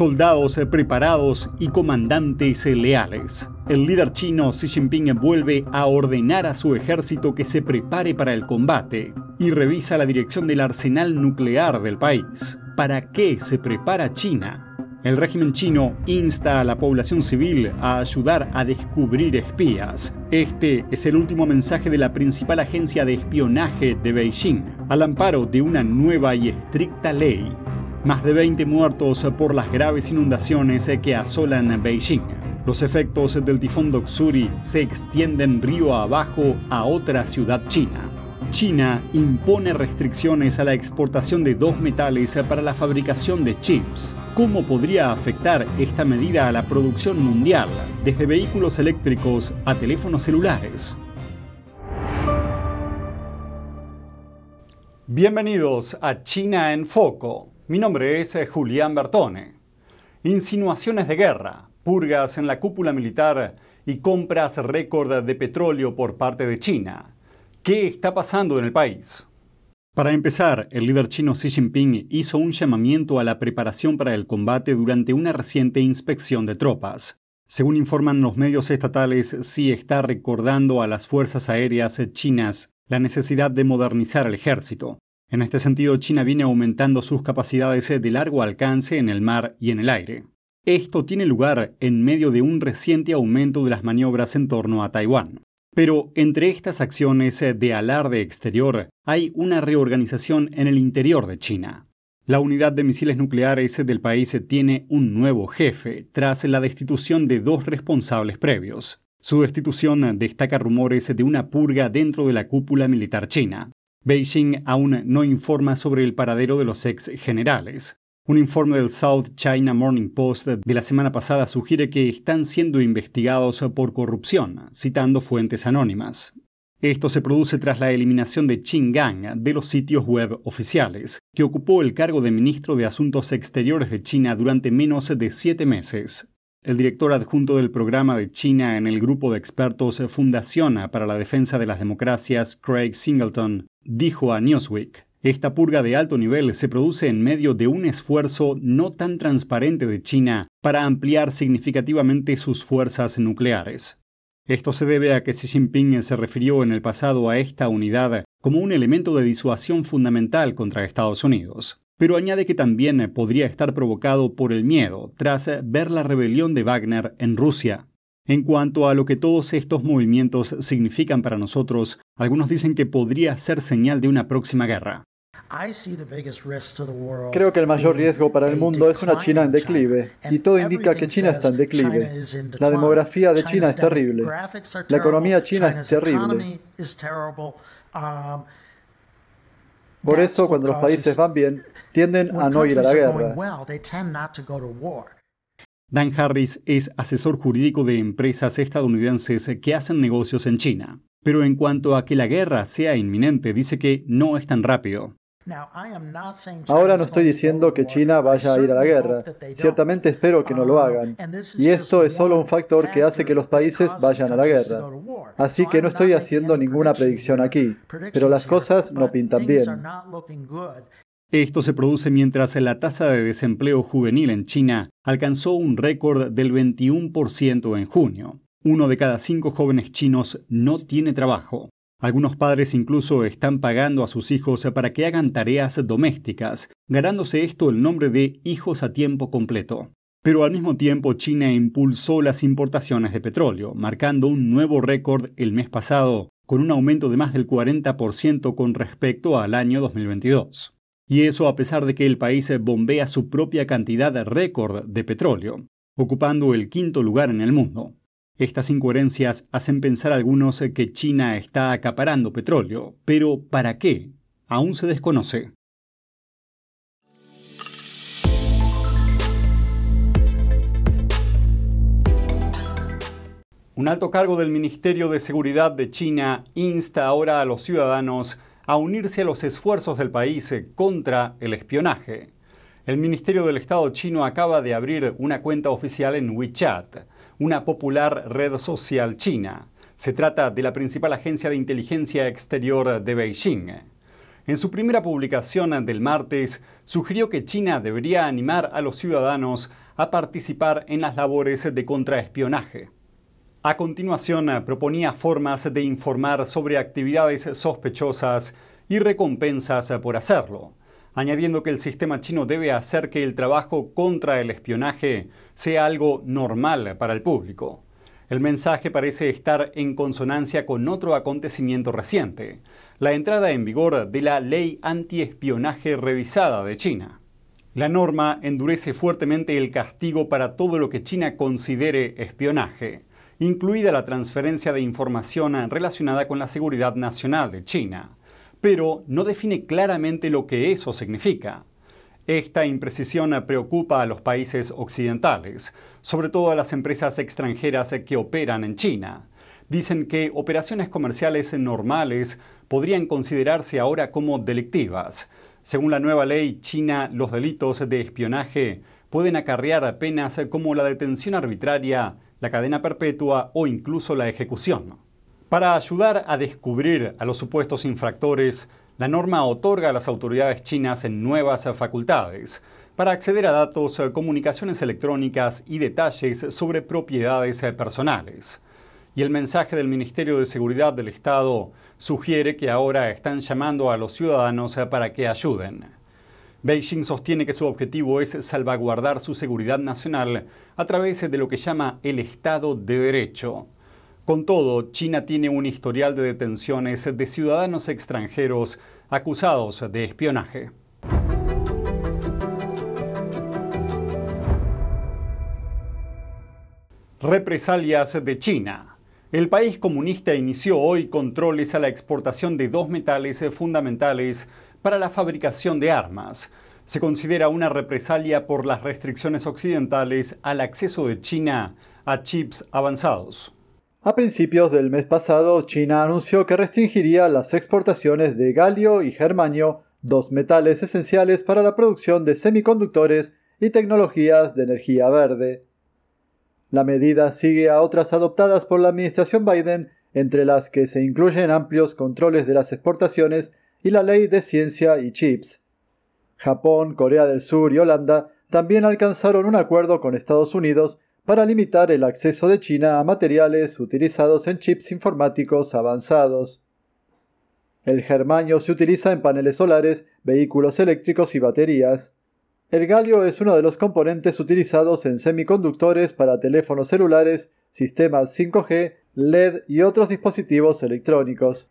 soldados preparados y comandantes leales. El líder chino Xi Jinping vuelve a ordenar a su ejército que se prepare para el combate y revisa la dirección del arsenal nuclear del país. ¿Para qué se prepara China? El régimen chino insta a la población civil a ayudar a descubrir espías. Este es el último mensaje de la principal agencia de espionaje de Beijing, al amparo de una nueva y estricta ley más de 20 muertos por las graves inundaciones que asolan Beijing. Los efectos del tifón Doksuri se extienden río abajo a otra ciudad china. China impone restricciones a la exportación de dos metales para la fabricación de chips. ¿Cómo podría afectar esta medida a la producción mundial, desde vehículos eléctricos a teléfonos celulares? Bienvenidos a China en Foco. Mi nombre es eh, Julián Bertone. Insinuaciones de guerra, purgas en la cúpula militar y compras récord de petróleo por parte de China. ¿Qué está pasando en el país? Para empezar, el líder chino Xi Jinping hizo un llamamiento a la preparación para el combate durante una reciente inspección de tropas. Según informan los medios estatales, Xi está recordando a las fuerzas aéreas chinas la necesidad de modernizar el ejército, en este sentido, China viene aumentando sus capacidades de largo alcance en el mar y en el aire. Esto tiene lugar en medio de un reciente aumento de las maniobras en torno a Taiwán. Pero entre estas acciones de alarde exterior hay una reorganización en el interior de China. La unidad de misiles nucleares del país tiene un nuevo jefe tras la destitución de dos responsables previos. Su destitución destaca rumores de una purga dentro de la cúpula militar china. Beijing aún no informa sobre el paradero de los ex generales. Un informe del South China Morning Post de la semana pasada sugiere que están siendo investigados por corrupción, citando fuentes anónimas. Esto se produce tras la eliminación de Qin Gang de los sitios web oficiales, que ocupó el cargo de ministro de Asuntos Exteriores de China durante menos de siete meses. El director adjunto del programa de China en el grupo de expertos Fundación para la Defensa de las Democracias, Craig Singleton, dijo a Newsweek, esta purga de alto nivel se produce en medio de un esfuerzo no tan transparente de China para ampliar significativamente sus fuerzas nucleares. Esto se debe a que Xi Jinping se refirió en el pasado a esta unidad como un elemento de disuasión fundamental contra Estados Unidos pero añade que también podría estar provocado por el miedo tras ver la rebelión de Wagner en Rusia. En cuanto a lo que todos estos movimientos significan para nosotros, algunos dicen que podría ser señal de una próxima guerra. Creo que el mayor riesgo para el mundo es una China en declive, y todo indica que China está en declive. La demografía de China es terrible. La economía china es terrible. Por eso, cuando los países van bien, tienden a no ir a la guerra. Dan Harris es asesor jurídico de empresas estadounidenses que hacen negocios en China. Pero en cuanto a que la guerra sea inminente, dice que no es tan rápido. Ahora no estoy diciendo que China vaya a ir a la guerra. Ciertamente espero que no lo um, hagan. Y esto es solo un factor que hace que los países vayan a la guerra. Así que no estoy haciendo ninguna predicción aquí. Pero las cosas no pintan bien. Esto se produce mientras la tasa de desempleo juvenil en China alcanzó un récord del 21% en junio. Uno de cada cinco jóvenes chinos no tiene trabajo. Algunos padres incluso están pagando a sus hijos para que hagan tareas domésticas, ganándose esto el nombre de hijos a tiempo completo. Pero al mismo tiempo China impulsó las importaciones de petróleo, marcando un nuevo récord el mes pasado, con un aumento de más del 40% con respecto al año 2022. Y eso a pesar de que el país bombea su propia cantidad récord de petróleo, ocupando el quinto lugar en el mundo. Estas incoherencias hacen pensar a algunos que China está acaparando petróleo, pero ¿para qué? Aún se desconoce. Un alto cargo del Ministerio de Seguridad de China insta ahora a los ciudadanos a unirse a los esfuerzos del país contra el espionaje. El Ministerio del Estado chino acaba de abrir una cuenta oficial en WeChat una popular red social china. Se trata de la principal agencia de inteligencia exterior de Beijing. en su primera publicación del martes, sugirió que China debería animar a los ciudadanos a participar en las labores de contraespionaje. A continuación, proponía formas de informar sobre actividades sospechosas y recompensas por hacerlo, añadiendo que el sistema chino debe hacer que el trabajo contra el espionaje sea algo normal para el público. El mensaje parece estar en consonancia con otro acontecimiento reciente, la entrada en vigor de la Ley Antiespionaje Revisada de China. La norma endurece fuertemente el castigo para todo lo que China considere espionaje, incluida la transferencia de información relacionada con la seguridad nacional de China, pero no define claramente lo que eso significa. Esta imprecisión preocupa a los países occidentales, sobre todo a las empresas extranjeras que operan en China, dicen que operaciones comerciales normales podrían considerarse ahora como delictivas. Según la nueva ley china, los delitos de espionaje pueden acarrear penas como la detención arbitraria, la cadena perpetua o incluso la ejecución. Para ayudar a descubrir a los supuestos infractores, la norma otorga a las autoridades chinas nuevas facultades para acceder a datos, comunicaciones electrónicas y detalles sobre propiedades personales y el mensaje del Ministerio de Seguridad del Estado sugiere que ahora están llamando a los ciudadanos para que ayuden. Beijing sostiene que su objetivo es salvaguardar su seguridad nacional a través de lo que llama el Estado de Derecho. Con todo, China tiene un historial de detenciones de ciudadanos extranjeros acusados de espionaje. Represalias de China. El país comunista inició hoy controles a la exportación de dos metales fundamentales para la fabricación de armas. Se considera una represalia por las restricciones occidentales al acceso de China a chips avanzados. A principios del mes pasado, China anunció que restringiría las exportaciones de galio y germanio, dos metales esenciales para la producción de semiconductores y tecnologías de energía verde. La medida sigue a otras adoptadas por la administración Biden, entre las que se incluyen amplios controles de las exportaciones y la ley de ciencia y chips. Japón, Corea del Sur y Holanda también alcanzaron un acuerdo con Estados Unidos para limitar el acceso de China a materiales utilizados en chips informáticos avanzados. El germanio se utiliza en paneles solares, vehículos eléctricos y baterías. El galio es uno de los componentes utilizados en semiconductores para teléfonos celulares, sistemas 5G, LED y otros dispositivos electrónicos.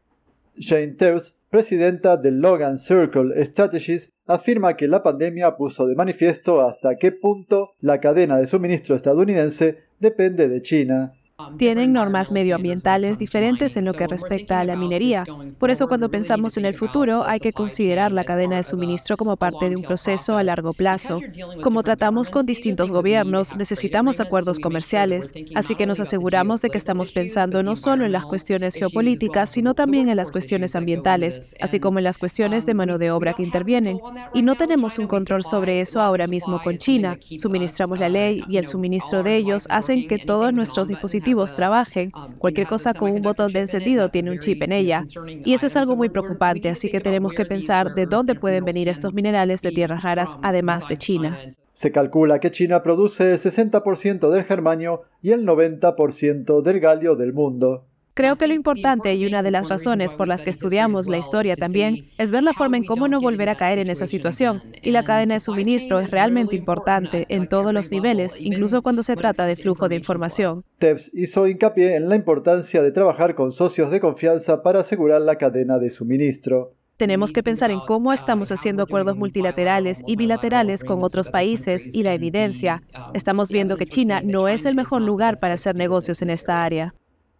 Jane Teus, presidenta del Logan Circle Strategies, afirma que la pandemia puso de manifiesto hasta qué punto la cadena de suministro estadounidense depende de China tienen normas medioambientales diferentes en lo que respecta a la minería. Por eso cuando pensamos en el futuro hay que considerar la cadena de suministro como parte de un proceso a largo plazo. Como tratamos con distintos gobiernos, necesitamos acuerdos comerciales, así que nos aseguramos de que estamos pensando no solo en las cuestiones geopolíticas, sino también en las cuestiones ambientales, así como en las cuestiones de mano de obra que intervienen. Y no tenemos un control sobre eso ahora mismo con China. Suministramos la ley y el suministro de ellos hacen que todos nuestros dispositivos trabajen. Cualquier cosa con un botón de encendido tiene un chip en ella. Y eso es algo muy preocupante, así que tenemos que pensar de dónde pueden venir estos minerales de tierras raras, además de China. Se calcula que China produce el 60% del germanio y el 90% del galio del mundo. Creo que lo importante y una de las razones por las que estudiamos la historia también es ver la forma en cómo no volver a caer en esa situación. Y la cadena de suministro es realmente importante en todos los niveles, incluso cuando se trata de flujo de información. TEPS hizo hincapié en la importancia de trabajar con socios de confianza para asegurar la cadena de suministro. Tenemos que pensar en cómo estamos haciendo acuerdos multilaterales y bilaterales con otros países y la evidencia. Estamos viendo que China no es el mejor lugar para hacer negocios en esta área.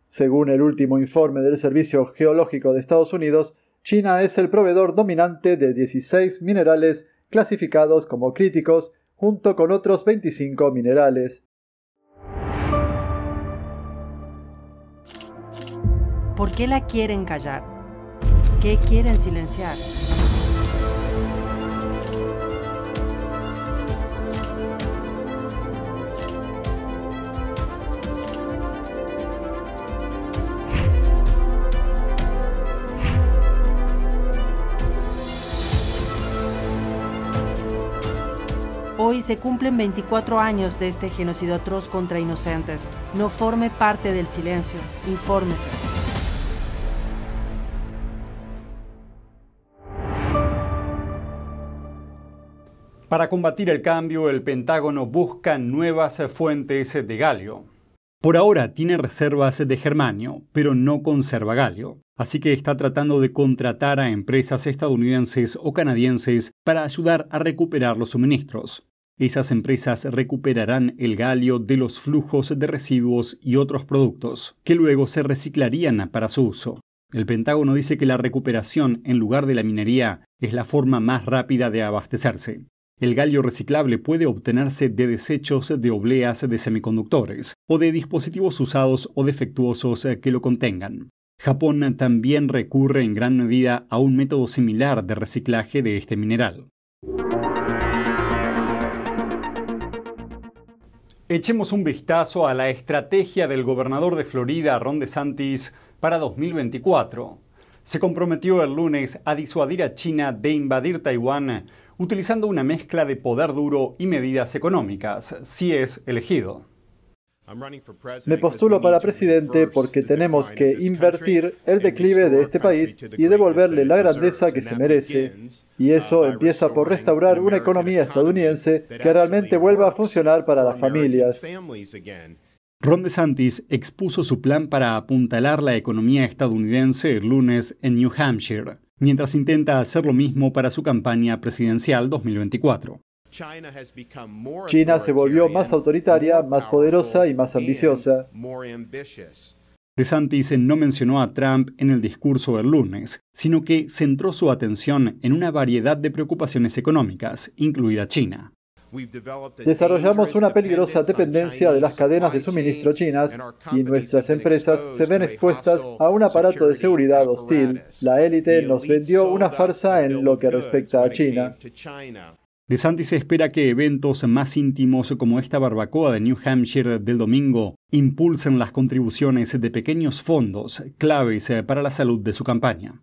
Según el último informe del Servicio Geológico de Estados Unidos, China es el proveedor dominante de 16 minerales clasificados como críticos junto con otros 25 minerales. ¿Por qué la quieren callar? ¿Qué quieren silenciar? Hoy se cumplen 24 años de este genocidio atroz contra inocentes. No forme parte del silencio. Infórmese. Para combatir el cambio, el Pentágono busca nuevas fuentes de galio. Por ahora tiene reservas de germanio, pero no conserva galio, así que está tratando de contratar a empresas estadounidenses o canadienses para ayudar a recuperar los suministros. Esas empresas recuperarán el galio de los flujos de residuos y otros productos, que luego se reciclarían para su uso. El Pentágono dice que la recuperación en lugar de la minería es la forma más rápida de abastecerse. El galio reciclable puede obtenerse de desechos de obleas de semiconductores o de dispositivos usados o defectuosos que lo contengan. Japón también recurre en gran medida a un método similar de reciclaje de este mineral. Echemos un vistazo a la estrategia del gobernador de Florida, Ron DeSantis, para 2024. Se comprometió el lunes a disuadir a China de invadir Taiwán utilizando una mezcla de poder duro y medidas económicas, si es elegido. Me postulo para presidente porque tenemos que invertir el declive de este país y devolverle la grandeza que se merece. Y eso empieza por restaurar una economía estadounidense que realmente vuelva a funcionar para las familias. Ron DeSantis expuso su plan para apuntalar la economía estadounidense el lunes en New Hampshire mientras intenta hacer lo mismo para su campaña presidencial 2024. China se volvió más autoritaria, más poderosa y más ambiciosa. DeSantis no mencionó a Trump en el discurso del lunes, sino que centró su atención en una variedad de preocupaciones económicas, incluida China. Desarrollamos una peligrosa dependencia de las cadenas de suministro chinas y nuestras empresas se ven expuestas a un aparato de seguridad hostil. La élite nos vendió una farsa en lo que respecta a China. DeSantis espera que eventos más íntimos como esta barbacoa de New Hampshire del domingo impulsen las contribuciones de pequeños fondos claves para la salud de su campaña.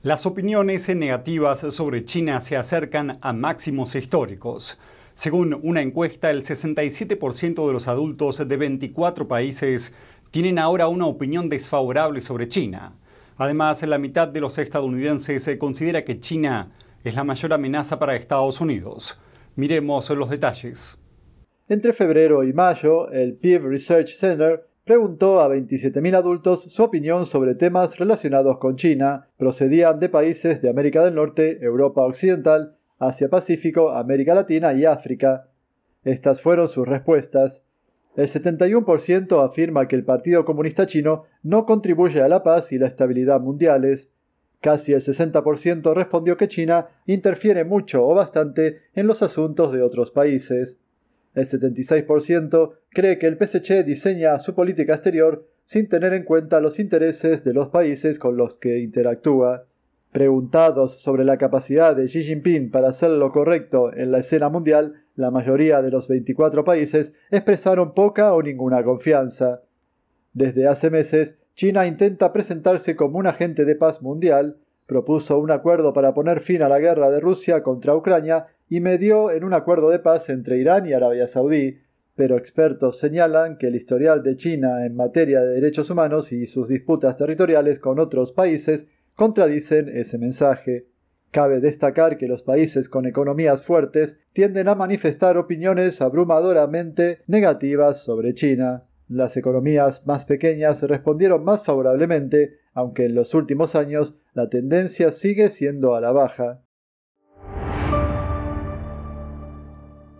Las opiniones negativas sobre China se acercan a máximos históricos. Según una encuesta, el 67% de los adultos de 24 países tienen ahora una opinión desfavorable sobre China. Además, la mitad de los estadounidenses considera que China es la mayor amenaza para Estados Unidos. Miremos los detalles. Entre febrero y mayo, el Pew Research Center preguntó a 27.000 adultos su opinión sobre temas relacionados con China, procedían de países de América del Norte, Europa Occidental, Asia Pacífico, América Latina y África. Estas fueron sus respuestas. El 71% afirma que el Partido Comunista Chino no contribuye a la paz y la estabilidad mundiales. Casi el 60% respondió que China interfiere mucho o bastante en los asuntos de otros países. El 76% cree que el PSC diseña su política exterior sin tener en cuenta los intereses de los países con los que interactúa. Preguntados sobre la capacidad de Xi Jinping para hacer lo correcto en la escena mundial, la mayoría de los 24 países expresaron poca o ninguna confianza. Desde hace meses, China intenta presentarse como un agente de paz mundial, propuso un acuerdo para poner fin a la guerra de Rusia contra Ucrania y medió en un acuerdo de paz entre Irán y Arabia Saudí, pero expertos señalan que el historial de China en materia de derechos humanos y sus disputas territoriales con otros países contradicen ese mensaje. Cabe destacar que los países con economías fuertes tienden a manifestar opiniones abrumadoramente negativas sobre China. Las economías más pequeñas respondieron más favorablemente, aunque en los últimos años la tendencia sigue siendo a la baja.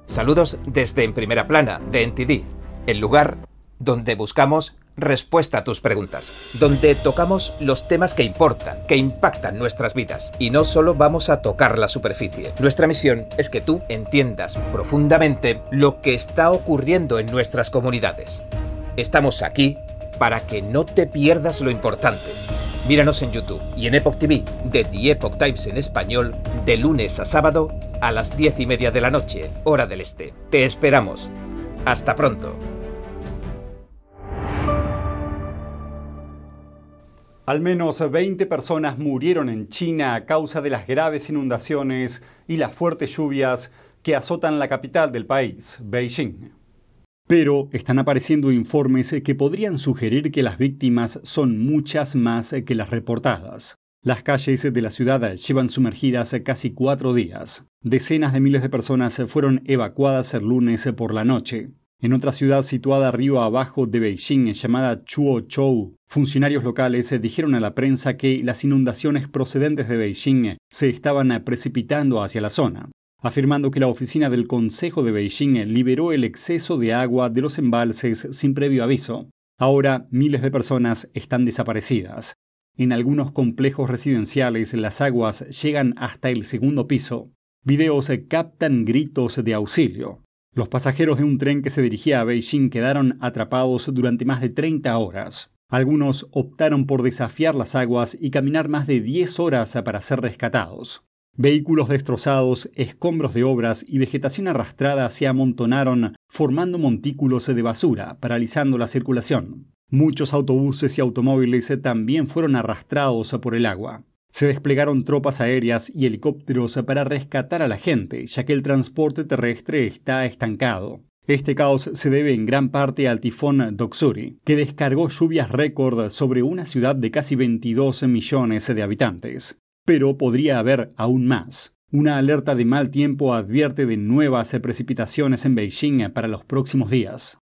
Saludos desde En Primera Plana, de NTD, el lugar donde buscamos respuesta a tus preguntas, donde tocamos los temas que importan, que impactan nuestras vidas, y no solo vamos a tocar la superficie. Nuestra misión es que tú entiendas profundamente lo que está ocurriendo en nuestras comunidades. Estamos aquí para que no te pierdas lo importante. Míranos en YouTube y en Epoch TV de The Epoch Times en español de lunes a sábado a las diez y media de la noche, hora del este. Te esperamos. Hasta pronto. Al menos 20 personas murieron en China a causa de las graves inundaciones y las fuertes lluvias que azotan la capital del país, Beijing. Pero están apareciendo informes que podrían sugerir que las víctimas son muchas más que las reportadas. Las calles de la ciudad llevan sumergidas casi cuatro días. Decenas de miles de personas fueron evacuadas el lunes por la noche. En otra ciudad situada río abajo de Beijing, llamada Chuozhou, funcionarios locales dijeron a la prensa que las inundaciones procedentes de Beijing se estaban precipitando hacia la zona, afirmando que la oficina del Consejo de Beijing liberó el exceso de agua de los embalses sin previo aviso. Ahora miles de personas están desaparecidas. En algunos complejos residenciales las aguas llegan hasta el segundo piso. Videos captan gritos de auxilio. Los pasajeros de un tren que se dirigía a Beijing quedaron atrapados durante más de 30 horas. Algunos optaron por desafiar las aguas y caminar más de 10 horas para ser rescatados. Vehículos destrozados, escombros de obras y vegetación arrastrada se amontonaron, formando montículos de basura, paralizando la circulación. Muchos autobuses y automóviles también fueron arrastrados por el agua. Se desplegaron tropas aéreas y helicópteros para rescatar a la gente, ya que el transporte terrestre está estancado. Este caos se debe en gran parte al tifón Doksuri, que descargó lluvias récord sobre una ciudad de casi 22 millones de habitantes. Pero podría haber aún más. Una alerta de mal tiempo advierte de nuevas precipitaciones en Beijing para los próximos días.